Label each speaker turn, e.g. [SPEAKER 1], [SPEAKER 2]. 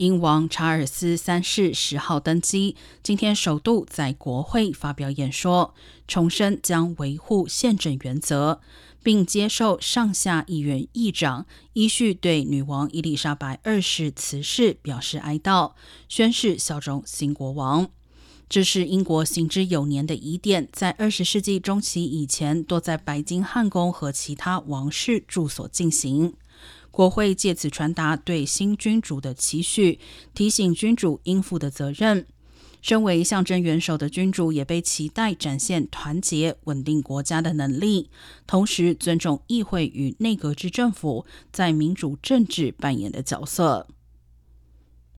[SPEAKER 1] 英王查尔斯三世十号登基，今天首度在国会发表演说，重申将维护宪政原则，并接受上下议院议长依序对女王伊丽莎白二世辞世表示哀悼，宣誓效忠新国王。这是英国行之有年的疑点，在二十世纪中期以前，多在白金汉宫和其他王室住所进行。国会借此传达对新君主的期许，提醒君主应负的责任。身为象征元首的君主，也被期待展现团结、稳定国家的能力，同时尊重议会与内阁制政府在民主政治扮演的角色。